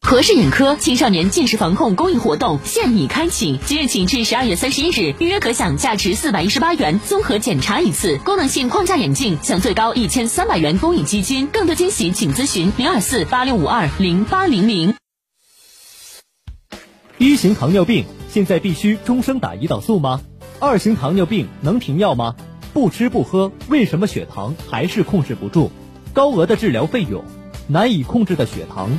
和氏眼科青少年近视防控公益活动现已开启，即日起至十二月三十一日，预约可享价值四百一十八元综合检查一次，功能性框架眼镜享最高一千三百元公益基金。更多惊喜，请咨询零二四八六五二零八零零。一型糖尿病现在必须终生打胰岛素吗？二型糖尿病能停药吗？不吃不喝，为什么血糖还是控制不住？高额的治疗费用，难以控制的血糖，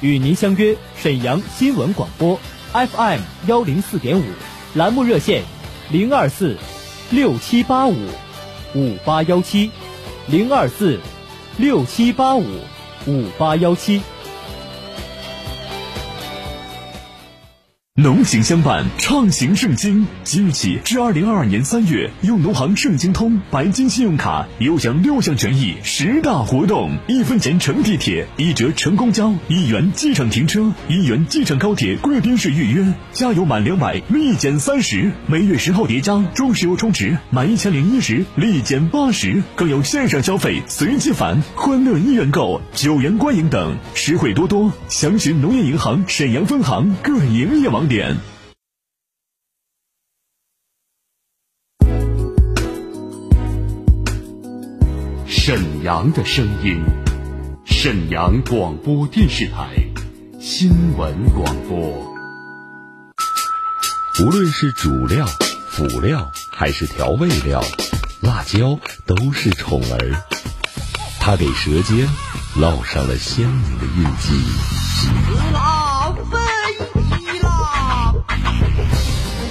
与您相约沈阳新闻广播 FM 幺零四点五，栏目热线零二四六七八五五八幺七零二四六七八五五八幺七。农行相伴，畅行盛京。即日起至二零二二年三月，用农行盛京通白金信用卡，有享六项权益，十大活动：一分钱乘地铁，一折乘公交，一元机场停车，一元机场高铁贵宾室预约，加油满两百立减三十，每月十号叠加中石油充值满一千零一十立减八十，更有线上消费随机返、欢乐一元购、九元观影等，实惠多多。详询农业银行沈阳分行各营业网。点。沈阳的声音，沈阳广播电视台新闻广播。无论是主料、辅料还是调味料，辣椒都是宠儿，它给舌尖烙上了鲜明的印记。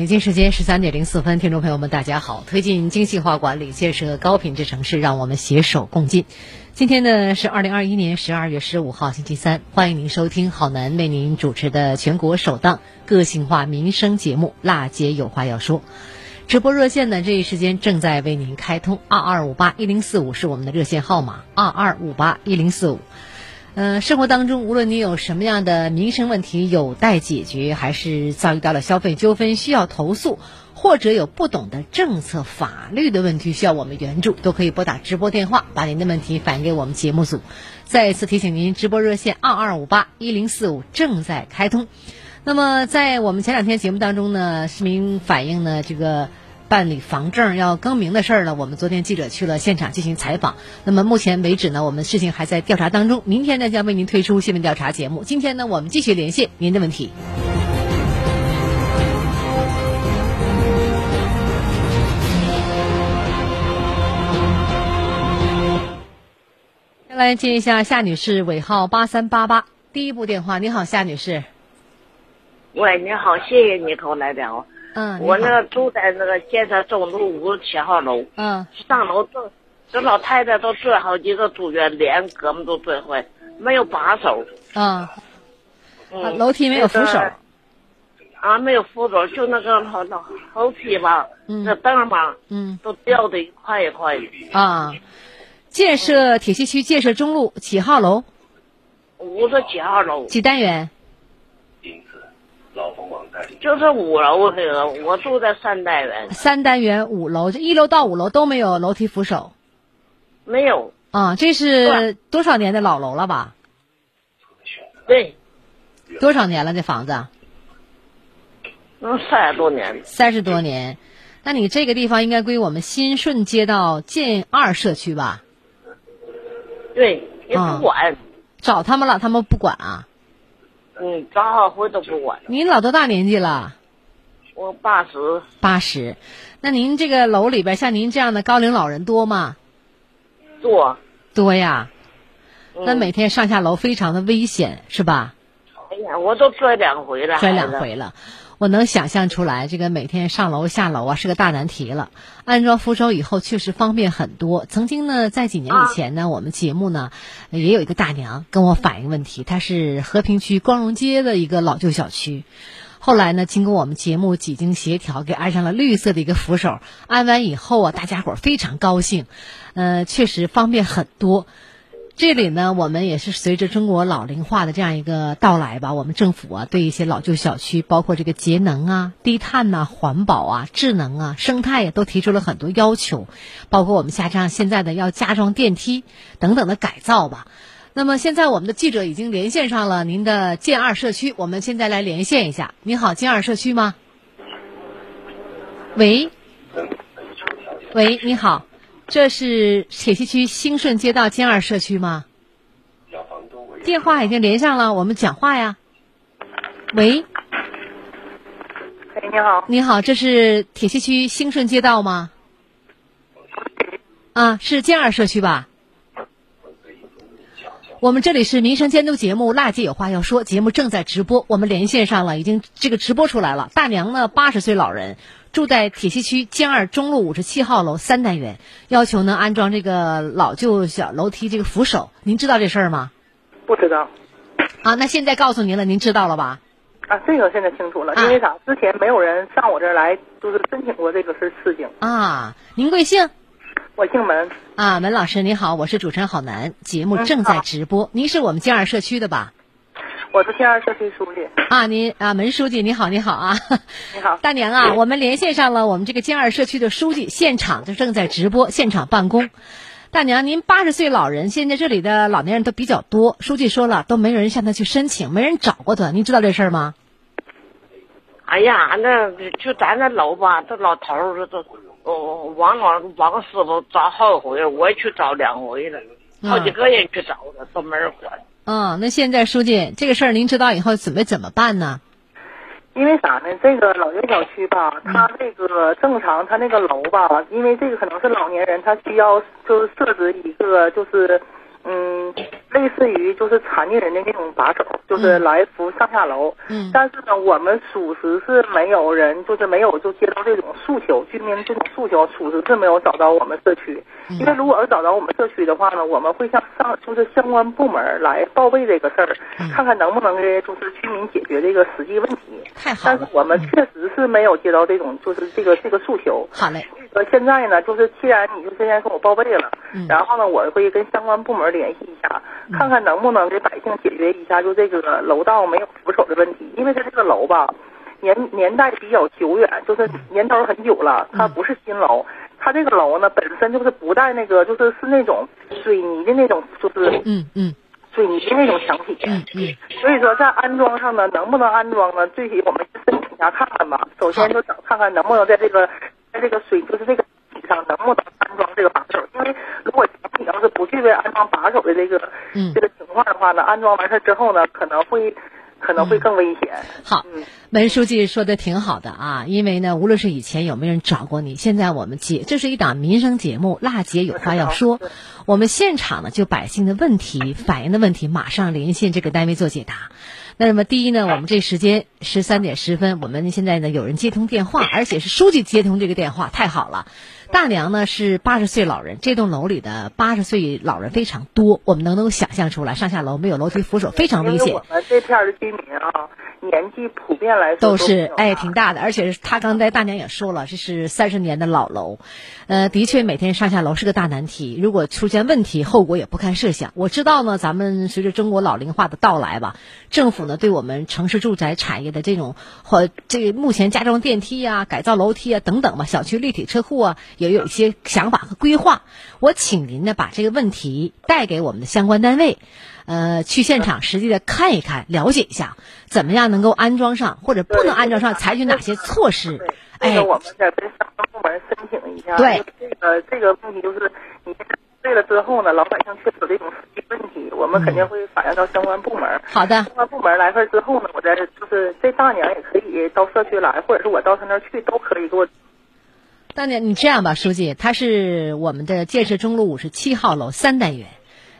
北京时间十三点零四分，听众朋友们，大家好！推进精细化管理，建设高品质城市，让我们携手共进。今天呢是二零二一年十二月十五号，星期三，欢迎您收听郝楠为您主持的全国首档个性化民生节目《辣姐有话要说》。直播热线呢，这一时间正在为您开通，二二五八一零四五是我们的热线号码，二二五八一零四五。呃，生活当中，无论你有什么样的民生问题有待解决，还是遭遇到了消费纠纷需要投诉，或者有不懂的政策法律的问题需要我们援助，都可以拨打直播电话，把您的问题反映给我们节目组。再一次提醒您，直播热线二二五八一零四五正在开通。那么，在我们前两天节目当中呢，市民反映呢，这个办理房证要更名的事儿呢，我们昨天记者去了现场进行采访。那么目前为止呢，我们事情还在调查当中。明天呢，将为您推出新闻调查节目。今天呢，我们继续连线您的问题。先来接一下夏女士尾号八三八八第一部电话。你好，夏女士。喂，你好，谢谢你给我来电话。嗯，我那个住在那个建设中路五十七号楼。嗯。上楼这这老太太都拽好几个住院，连胳膊都拽坏，没有把手。嗯。嗯。楼梯没有扶手。啊，没有扶手，就那个老老楼梯吧，那凳吧，嗯，都掉的一块一块的。啊。建设铁西区建设中路几号楼？五十七号楼。几单元？就是五楼那个，我住在三单元。三单元五楼，这一楼到五楼都没有楼梯扶手。没有。啊，这是多少年的老楼了吧？对。多少年了？这房子？嗯，三十多年。三十多年，那你这个地方应该归我们新顺街道建二社区吧？对，也不管。找他们了，他们不管啊。嗯，张好回都不管。您老多大年纪了？我八十。八十，那您这个楼里边像您这样的高龄老人多吗？多。多呀。那每天上下楼非常的危险，是吧？哎呀，我都摔两回了。摔两回了。我能想象出来，这个每天上楼下楼啊是个大难题了。安装扶手以后确实方便很多。曾经呢，在几年以前呢，我们节目呢也有一个大娘跟我反映问题，她是和平区光荣街的一个老旧小区。后来呢，经过我们节目几经协调，给安上了绿色的一个扶手。安完以后啊，大家伙非常高兴，呃，确实方便很多。这里呢，我们也是随着中国老龄化的这样一个到来吧，我们政府啊，对一些老旧小区，包括这个节能啊、低碳呐、环保啊、智能啊、生态呀，都提出了很多要求，包括我们加上现在的要加装电梯等等的改造吧。那么现在我们的记者已经连线上了您的建二社区，我们现在来连线一下。你好，建二社区吗？喂，喂，你好。这是铁西区兴顺街道建二社区吗？电话已经连上了，我们讲话呀。喂。哎，你好。你好，这是铁西区兴顺街道吗？啊，是建二社区吧？我们这里是民生监督节目《辣姐有话要说》，节目正在直播，我们连线上了，已经这个直播出来了。大娘呢，八十岁老人。住在铁西区建二中路五十七号楼三单元，要求呢安装这个老旧小楼梯这个扶手，您知道这事儿吗？不知道。啊，那现在告诉您了，您知道了吧？啊，这个现在清楚了，因为啥？之前没有人上我这儿来，就是申请过这个事事情。啊，您贵姓？我姓门。啊，门老师您好，我是主持人郝楠，节目正在直播。您是我们建二社区的吧？我是建二社区书记啊，您啊，门书记你好，你好啊，你好，大娘啊，我们连线上了我们这个建二社区的书记，现场就正在直播，现场办公。大娘，您八十岁老人，现在这里的老年人都比较多，书记说了，都没人向他去申请，没人找过他，您知道这事儿吗？哎呀，那就咱这楼吧，这老头儿这哦，王老王师傅找好几回了，我也去找两回了，好几个人去找了，都没人管。嗯，那现在书记这个事儿您知道以后准备怎么办呢？因为啥呢？这个老旧小区吧，它这个正常，它那个楼吧，因为这个可能是老年人，他需要就是设置一个就是就是残疾人的那种把手，就是来扶上下楼。嗯。但是呢，我们属实是没有人，就是没有就接到这种诉求，居民这种诉求，属实是没有找到我们社区。因为如果要找到我们社区的话呢，我们会向上就是相关部门来报备这个事儿，看看能不能给就是居民解决这个实际问题。太好但是我们确实是没有接到这种就是这个这个诉求。好嘞。呃，现在呢，就是既然你就现在跟我报备了，嗯然后呢，我会跟相关部门联系一下，看看能不能给百姓解决一下就这个楼道没有扶手的问题。因为它这个楼吧，年年代比较久远，就是年头很久了，它不是新楼。它这个楼呢，本身就是不带那个，就是是那种水泥的那种，就是嗯嗯，水泥的那种墙体。嗯嗯。所以说在安装上呢，能不能安装呢？具体我们申请一下看看吧。首先就找看看能不能在这个在这个水就是这个体上能不能安装这个把手？因为如果墙安装把手的这个、嗯这个情况的话呢，安装完事儿之后呢，可能会可能会更危险。好，文书记说的挺好的啊，因为呢，无论是以前有没有人找过你，现在我们节这是一档民生节目，辣姐有话要说，我们现场呢就百姓的问题、反映的问题，马上连线这个单位做解答。那么第一呢，我们这时间十三点十分，我们现在呢有人接通电话，而且是书记接通这个电话，太好了。大娘呢是八十岁老人，这栋楼里的八十岁老人非常多，我们能能够想象出来，上下楼没有楼梯扶手，非常危险我。们这片儿的居民啊，年纪普遍来说都比较是哎挺大的，而且是他刚才大娘也说了，这是三十年的老楼，呃，的确每天上下楼是个大难题。如果出现问题，后果也不堪设想。我知道呢，咱们随着中国老龄化的到来吧，政府呢对我们城市住宅产业的这种或这个目前加装电梯啊、改造楼梯啊等等吧，小区立体车库啊，也有一些想法和规划。我请您呢把这个问题带给我们的相关单位。呃，去现场实际的看一看，了解一下，怎么样能够安装上，或者不能安装上，采取哪些措施？哎这个，我们得跟相关部门申请一下。对这个这个问题就是你对了之后呢，老百姓确实有这种实际问题，我们肯定会反映到相关部门。好的。相关部门来份之后呢，我再就是这大娘也可以到社区来，或者是我到他那儿去，都可以给我。大娘，你这样吧，书记，他是我们的建设中路五十七号楼三单元，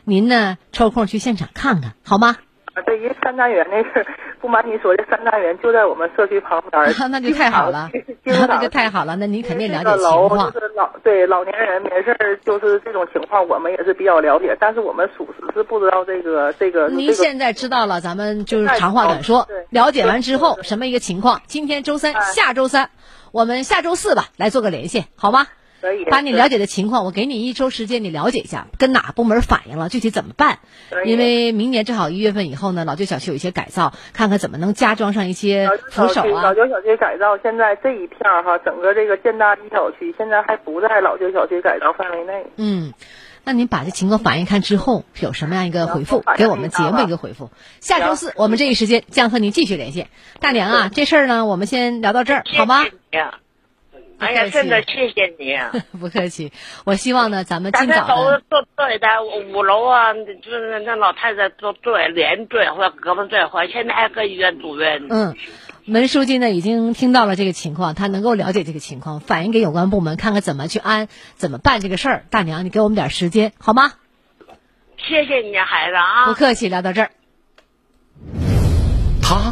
您呢抽空去现场看看，好吗？啊，对，因为三单元那事，不瞒你说，这三单元就在我们社区旁边儿那就太好了，那就太好了，那您肯定了解情况就。是老对老年人没事儿，就是这种情况，我们也是比较了解，但是我们属实是不知道这个这个。这个您现在知道了，咱们就是长话短说，了解完之后什么一个情况？今天周三，下周三，我们下周四吧来做个连线，好吗？可以。把你了解的情况，我给你一周时间，你了解一下，跟哪部门反映了，具体怎么办？因为明年正好一月份以后呢，老旧小区有一些改造，看看怎么能加装上一些扶手啊老。旧小区改造，现在这一片儿哈，整个这个建大一小区现在还不在老旧小区改造范围内。嗯，那您把这情况反映看之后，有什么样一个回复，给我们节目一个回复。下周四我们这一时间将和您继续连线。大娘啊，这事儿呢，我们先聊到这儿，好吗？哎呀，真的谢谢你啊！不客气，我希望呢，咱们咱尽早都做对的，五楼啊，就是那老太太做对，连坠或者胳膊坠坏，现在还搁医院住院呢。嗯，门书记呢已经听到了这个情况，他能够了解这个情况，反映给有关部门，看看怎么去安，怎么办这个事儿。大娘，你给我们点时间好吗？谢谢你，孩子啊！不客气，聊到这儿。他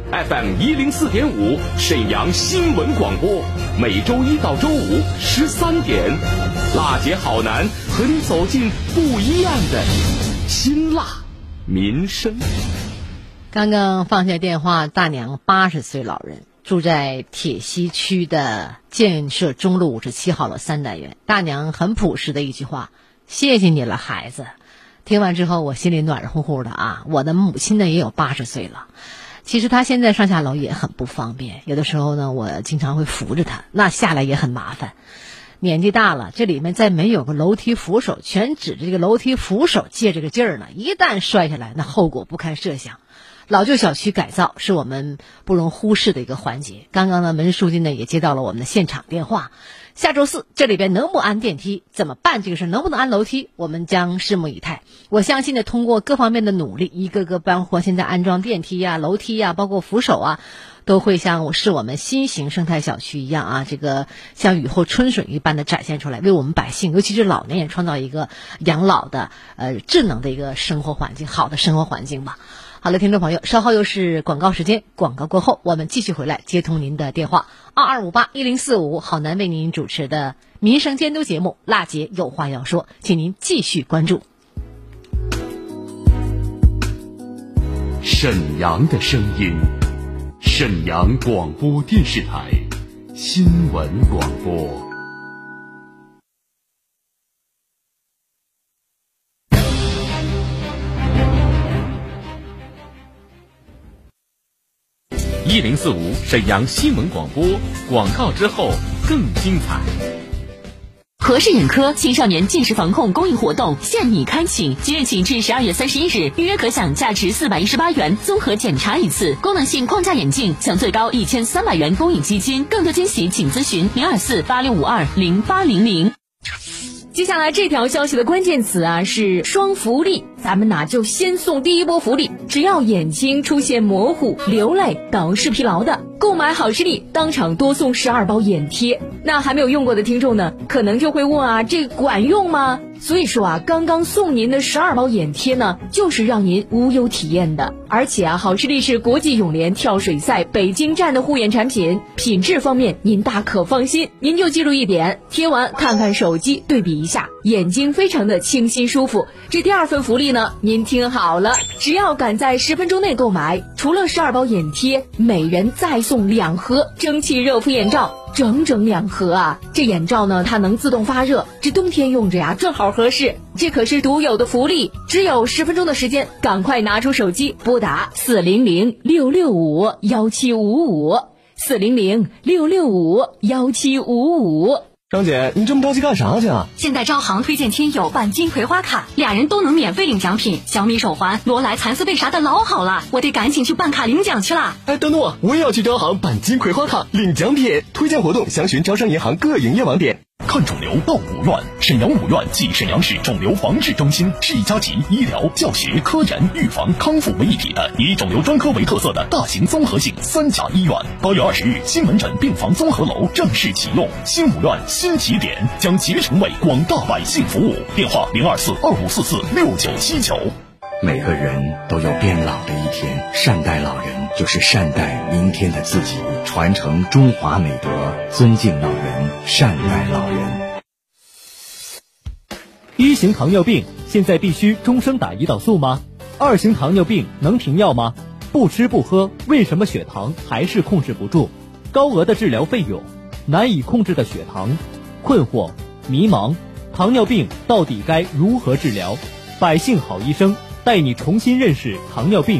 ，FM 一零四点五沈阳新闻广播，每周一到周五十三点，辣姐好男和你走进不一样的辛辣民生。刚刚放下电话，大娘八十岁老人住在铁西区的建设中路五十七号楼三单元。大娘很朴实的一句话：“谢谢你了，孩子。”听完之后，我心里暖乎乎的啊！我的母亲呢也有八十岁了，其实他现在上下楼也很不方便，有的时候呢，我经常会扶着他，那下来也很麻烦。年纪大了，这里面再没有个楼梯扶手，全指着这个楼梯扶手借这个劲儿呢，一旦摔下来，那后果不堪设想。老旧小区改造是我们不容忽视的一个环节。刚刚呢，文书记呢也接到了我们的现场电话。下周四这里边能不安电梯，怎么办这个事，能不能安楼梯，我们将拭目以待。我相信呢，通过各方面的努力，一个个包括现在安装电梯呀、楼梯呀，包括扶手啊，都会像是我们新型生态小区一样啊，这个像雨后春笋一般的展现出来，为我们百姓，尤其是老年人创造一个养老的呃智能的一个生活环境，好的生活环境吧。好了，听众朋友，稍后又是广告时间，广告过后我们继续回来接通您的电话，二二五八一零四五，好男为您主持的民生监督节目《辣姐有话要说》，请您继续关注。沈阳的声音，沈阳广播电视台新闻广播。一零四五沈阳新闻广播，广告之后更精彩。和氏眼科青少年近视防控公益活动现已开启，即日起至十二月三十一日，预约可享价值四百一十八元综合检查一次，功能性框架眼镜享最高一千三百元公益基金。更多惊喜，请咨询零二四八六五二零八零零。接下来这条消息的关键词啊是双福利，咱们哪就先送第一波福利，只要眼睛出现模糊、流泪、等视疲劳的，购买好视力当场多送十二包眼贴。那还没有用过的听众呢，可能就会问啊，这管用吗？所以说啊，刚刚送您的十二包眼贴呢，就是让您无忧体验的。而且啊，好视力是国际泳联跳水赛北京站的护眼产品，品质方面您大可放心。您就记住一点，贴完看看手机，对比一下，眼睛非常的清新舒服。这第二份福利呢，您听好了，只要赶在十分钟内购买，除了十二包眼贴，每人再送两盒蒸汽热敷眼罩。整整两盒啊！这眼罩呢，它能自动发热，这冬天用着呀，正好合适。这可是独有的福利，只有十分钟的时间，赶快拿出手机拨打四零零六六五幺七五五四零零六六五幺七五五。张姐，你这么着急干啥去啊？现在招行推荐亲友办金葵花卡，俩人都能免费领奖品，小米手环、罗莱蚕丝被啥的老好了，我得赶紧去办卡领奖去了。哎，等等我，我也要去招行办金葵花卡领奖品。推荐活动详询招商银行各营业网点。看肿瘤到五院，沈阳五院即沈阳市肿瘤防治中心，是一家集医疗、教学、科研、预防、康复为一体的以肿瘤专科为特色的大型综合性三甲医院。八月二十日，新门诊病房综合楼正式启用，新五院新起点将竭诚为广大百姓服务。电话零二四二五四四六九七九。每个人都有变老的一天，善待老人就是善待明天的自己，传承中华美德，尊敬老人，善待老人。一型糖尿病现在必须终生打胰岛素吗？二型糖尿病能停药吗？不吃不喝，为什么血糖还是控制不住？高额的治疗费用，难以控制的血糖，困惑、迷茫，糖尿病到底该如何治疗？百姓好医生。带你重新认识糖尿病，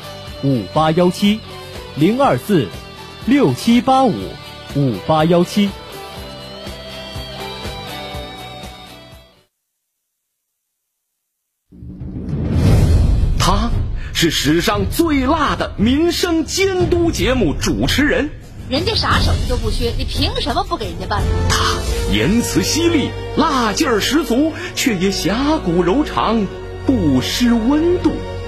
五八幺七，零二四六七八五五八幺七。他是史上最辣的民生监督节目主持人，人家啥手艺都不缺，你凭什么不给人家办？他言辞犀利，辣劲儿十足，却也侠骨柔肠，不失温度。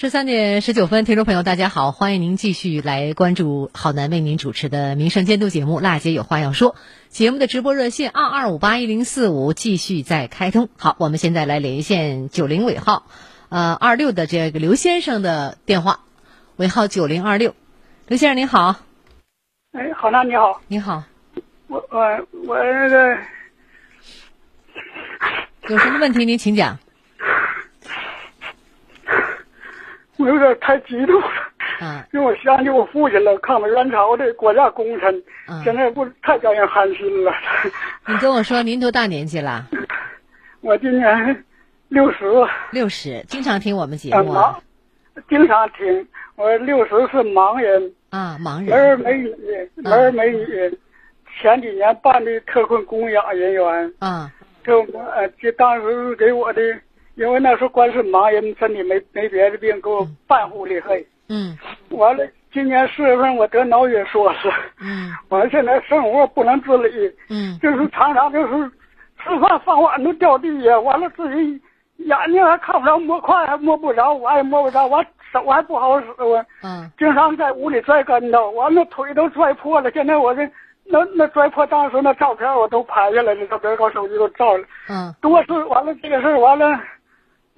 十三点十九分，听众朋友，大家好，欢迎您继续来关注好男为您主持的民生监督节目《辣姐有话要说》。节目的直播热线二二五八一零四五继续在开通。好，我们现在来连线九零尾号，呃二六的这个刘先生的电话，尾号九零二六。刘先生您好。哎，好男你好。你好。我我我那个有什么问题您请讲。我有点太激动了，嗯，因为我想起我父亲了，抗美援朝的国家功臣，嗯，现在不太叫人寒心了。你跟我说您多大年纪了？我今年六十。六十，经常听我们节目啊？经常听。我六十是盲人啊，盲人，没儿没女，没儿没女。前几年办的特困供养人员啊，就呃，就当时给我的。因为那时候光是忙人，身体没没别的病，给我半护理费。嗯。完了，今年四月份我得脑血栓了。嗯。完了，现在生活不能自理。嗯。就是常常就是吃饭饭碗都掉地下，完了自己眼睛还看不着，摸筷还摸不着，我也摸不着，我手还不好使，我嗯，经常在屋里摔跟头，完了腿都摔破了。现在我这那那摔破当时那照片我都拍下来了，照片搞手机都照了。嗯，多次完了这个事儿完了，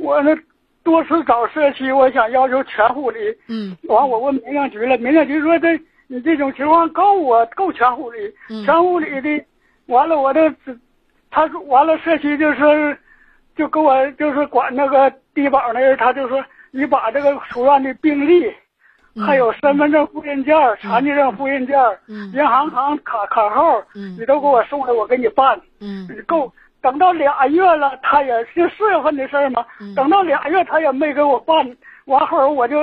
我那多次找社区，我想要求全护理。嗯，完我问民政局了，民政局说这你这种情况够啊，够全护理。嗯全护理的，完了我的，他说完了社区就说，就给我就是管那个低保那人，他就说你把这个出院的病历。还有身份证复印件、残疾证复印件、银行卡卡卡号，你都给我送来，我给你办。嗯，够。等到俩月了，他也是四月份的事儿嘛。等到俩月，他也没给我办。完后我就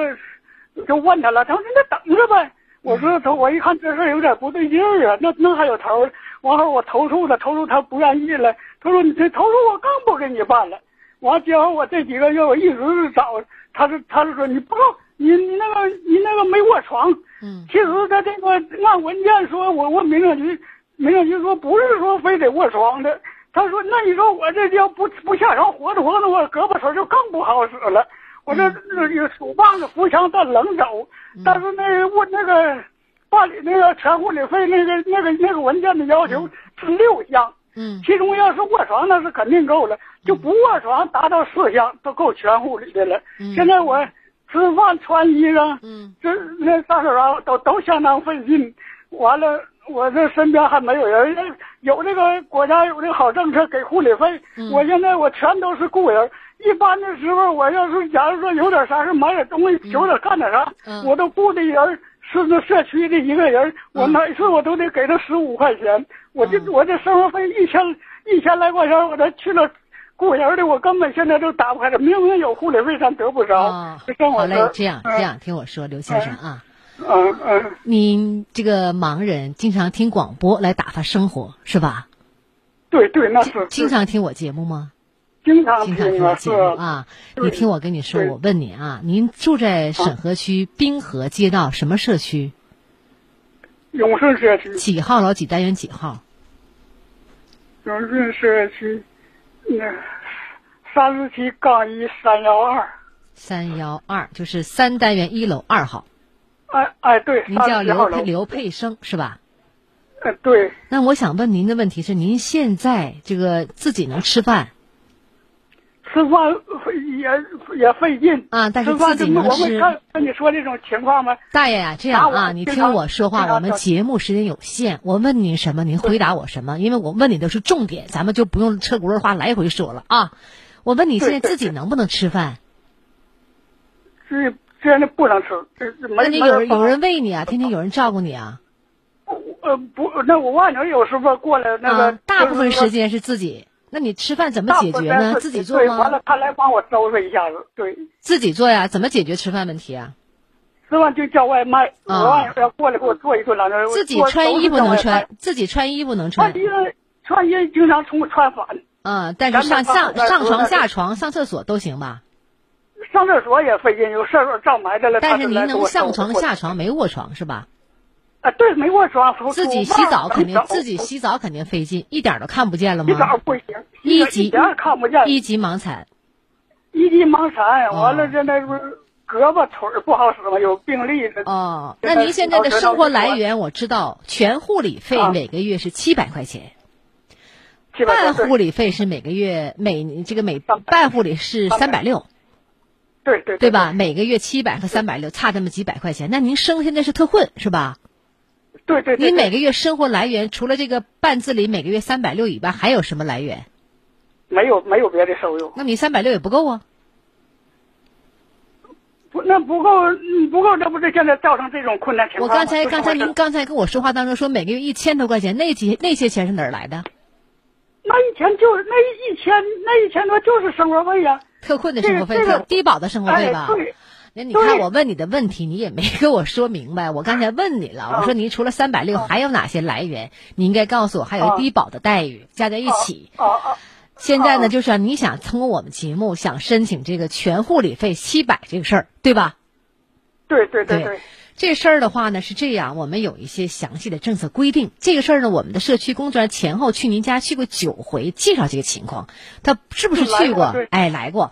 就问他了，他说你再等着呗。我说他，我一看这事儿有点不对劲儿啊，那那还有头儿。完后我投诉他，投诉他不愿意了。他说你这投诉我更不给你办了。完结果我这几个月我一直是找，他是他是说你不够。你你那个你那个没卧床，嗯，其实他这个按文件说，我问民政局，民政局说不是说非得卧床的，他说那你说我这要不不下床活着活着，我胳膊腿就更不好使了，我这这手棒子扶墙在冷走，但是那我那个办理那个全护理费那个那个那个文件的要求是六项，嗯，其中要是卧床那是肯定够了，就不卧床达到四项都够全护理的了，现在我。吃饭穿衣裳，嗯，这那上手啊都都相当费劲。完了，我这身边还没有人，有这个国家有这个好政策给护理费。嗯、我现在我全都是雇人。一般的时候，我要是假如说有点啥事，买点东西，有点干点啥，嗯、我都雇的人是那社区的一个人，我每次我都得给他十五块钱。我这我这生活费一千一千来块钱，我这去了。雇人的我根本现在都打不开了，明明有护理费，咱得不着。哦、好嘞，这样这样，听我说，刘先生啊，嗯嗯，您这个盲人经常听广播来打发生活是吧？对对，那是。经常听我节目吗？经常经常听我节目啊！你听我跟你说，我问你啊，您住在沈河区滨河街道什么社区？永顺社区。几号楼几单元几号？永顺社区。那三十七杠一三幺二，三幺二就是三单元一楼二号。哎哎，对，您叫刘佩刘佩生是吧？呃，对。那我想问您的问题是：您现在这个自己能吃饭？吃饭也也费劲啊，但是自己能吃。我们看跟你说这种情况吗？大爷呀、啊，这样啊，你听我说话，我们节目时间有限，我问你什么，您回答我什么，因为我问你的是重点，咱们就不用车轱辘话来回说了啊。我问你现在自己能不能吃饭？是现在不能吃，那你有有人喂你啊，天天有人照顾你啊？呃，不，那我外甥有时候过来那个、啊，大部分时间是自己。那你吃饭怎么解决呢？自己做吗？完了，他来帮我收拾一下子，对。自己做呀？怎么解决吃饭问题啊？吃饭就叫外卖，我外甥要过来给我做一顿了。自己穿衣服能穿，自己穿衣服能穿。穿衣穿衣经常从穿反。嗯，但是上上上床下床上厕所都行吧？上厕所也费劲，有事儿照埋汰了。但是您能上床下床，没卧床是吧？啊，对，没卧床。自己洗澡肯定自己洗澡肯定费劲，一点都看不见了吗？洗澡不行，一级看不见，一级盲残，一级盲残，完了现在不是胳膊腿不好使吗？有病历的。哦，那您现在的生活来源我知道，全护理费每个月是七百块钱。半护理费是每个月每这个每半护理是三百六，对对对吧？每个月七百和三百六差这么几百块钱。那您生现在是特混是吧？对对。您每个月生活来源除了这个半自理每个月三百六以外，还有什么来源？没有没有别的收入。那你三百六也不够啊。不，那不够，不够，那不是现在造成这种困难情况我刚才刚才您刚才跟我说话当中说每个月一千多块钱，那几那些钱是哪儿来的？那一千就是那一千那一千多就是生活费呀，特困的生活费，特低保的生活费吧？那你看我问你的问题，你也没给我说明白。我刚才问你了，我说您除了三百六还有哪些来源？你应该告诉我，还有低保的待遇加在一起。现在呢，就是你想通过我们节目想申请这个全护理费七百这个事儿，对吧？对对对对。这事儿的话呢是这样，我们有一些详细的政策规定。这个事儿呢，我们的社区工作人员前后去您家去过九回，介绍这个情况。他是不是去过？哎，来过。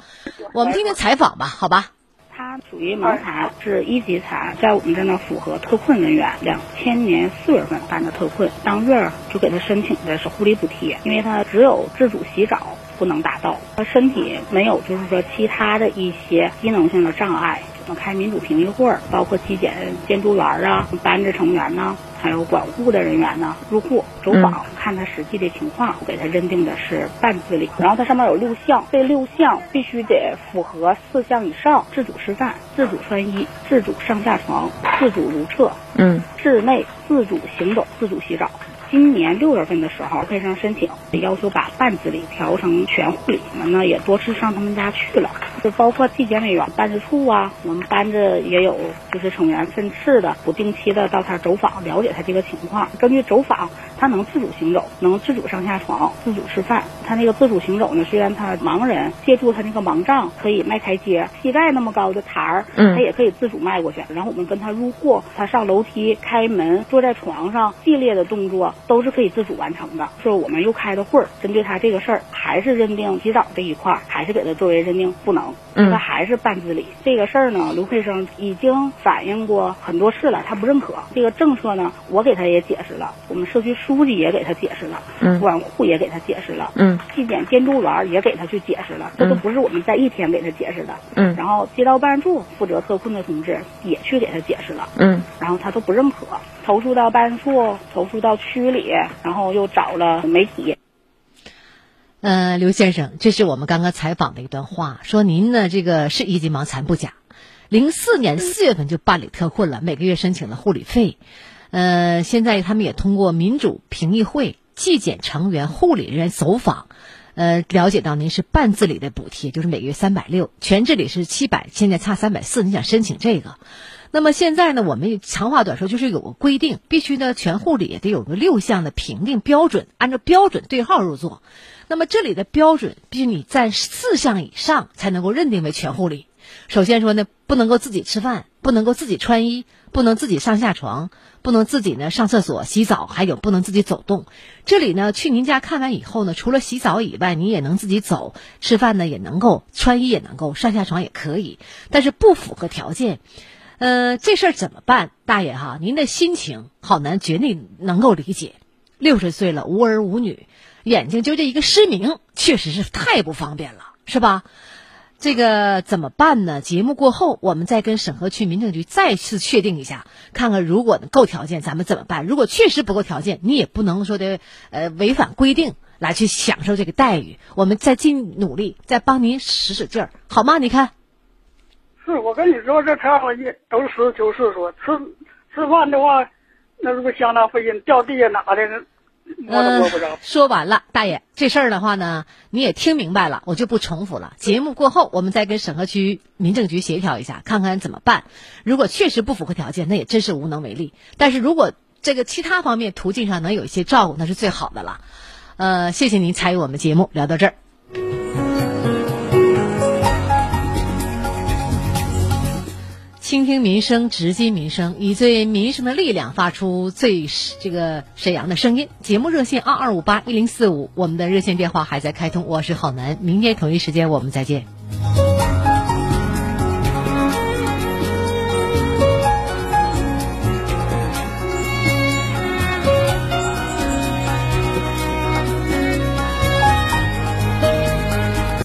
我们听听采访吧，好吧？他属于盲残，是一级残，在我们这呢符合特困人员。两千年四月份办的特困，当月就给他申请的是护理补贴，因为他只有自主洗澡不能达到，他身体没有就是说其他的一些机能性的障碍。我开民主评议会，包括纪检监督员啊、班子成员呢，还有管护的人员呢，入户走访，看他实际的情况，给他认定的是半自理。然后它上面有六项，这六项必须得符合四项以上：自主吃饭、自主穿衣、自主上下床、自主如厕、嗯，室内自主行走、自主洗澡。今年六月份的时候，配生申请，要求把半自理调成全护理。我们呢也多次上他们家去了，就包括纪检委员办事处啊，我们班子也有，就是成员分次的不定期的到他走访，了解他这个情况。根据走访，他能自主行走，能自主上下床，自主吃饭。他那个自主行走呢，虽然他盲人，借助他那个盲杖可以迈台阶，膝盖那么高的台儿，他也可以自主迈过去。然后我们跟他入户，他上楼梯、开门、坐在床上，系列的动作。都是可以自主完成的。说我们又开了会儿，针对他这个事儿，还是认定洗澡这一块儿，还是给他作为认定不能，他还是半自理。这个事儿呢，刘培生已经反映过很多次了，他不认可这个政策呢。我给他也解释了，我们社区书记也给他解释了，管护也给他解释了，嗯纪检监督员也给他去解释了，这都不是我们在一天给他解释的。嗯，然后街道办事处负责特困的同志也去给他解释了，嗯，然后他都不认可，投诉到办事处，投诉到区里。然后又找了媒体。呃，刘先生，这是我们刚刚采访的一段话，说您呢这个是一级盲残不假，零四年四月份就办理特困了，每个月申请了护理费。呃，现在他们也通过民主评议会、纪检成员、护理人员走访，呃，了解到您是半自理的补贴，就是每月三百六，全自理是七百，现在差三百四，你想申请这个？那么现在呢，我们长话短说，就是有个规定，必须呢全护理得有个六项的评定标准，按照标准对号入座。那么这里的标准必须你在四项以上才能够认定为全护理。首先说呢，不能够自己吃饭，不能够自己穿衣，不能自己上下床，不能自己呢上厕所、洗澡，还有不能自己走动。这里呢去您家看完以后呢，除了洗澡以外，你也能自己走，吃饭呢也能够，穿衣也能够，上下床也可以，但是不符合条件。呃，这事儿怎么办，大爷哈？您的心情好难绝对能够理解。六十岁了，无儿无女，眼睛就这一个失明，确实是太不方便了，是吧？这个怎么办呢？节目过后，我们再跟沈河区民政局再次确定一下，看看如果够条件，咱们怎么办？如果确实不够条件，你也不能说的呃违反规定来去享受这个待遇。我们再尽努力，再帮您使使劲儿，好吗？你看。是我跟你说，这天我也都实事求是说，吃吃饭的话，那是不相当费劲？掉地下哪的，摸都摸不着。说完了，大爷，这事儿的话呢，你也听明白了，我就不重复了。节目过后，我们再跟沈河区民政局协调一下，看看怎么办。如果确实不符合条件，那也真是无能为力。但是如果这个其他方面途径上能有一些照顾，那是最好的了。呃，谢谢您参与我们节目，聊到这儿。倾听民生，直击民生，以最民生的力量发出最这个沈阳的声音。节目热线二二五八一零四五，我们的热线电话还在开通。我是郝楠，明天同一时间我们再见。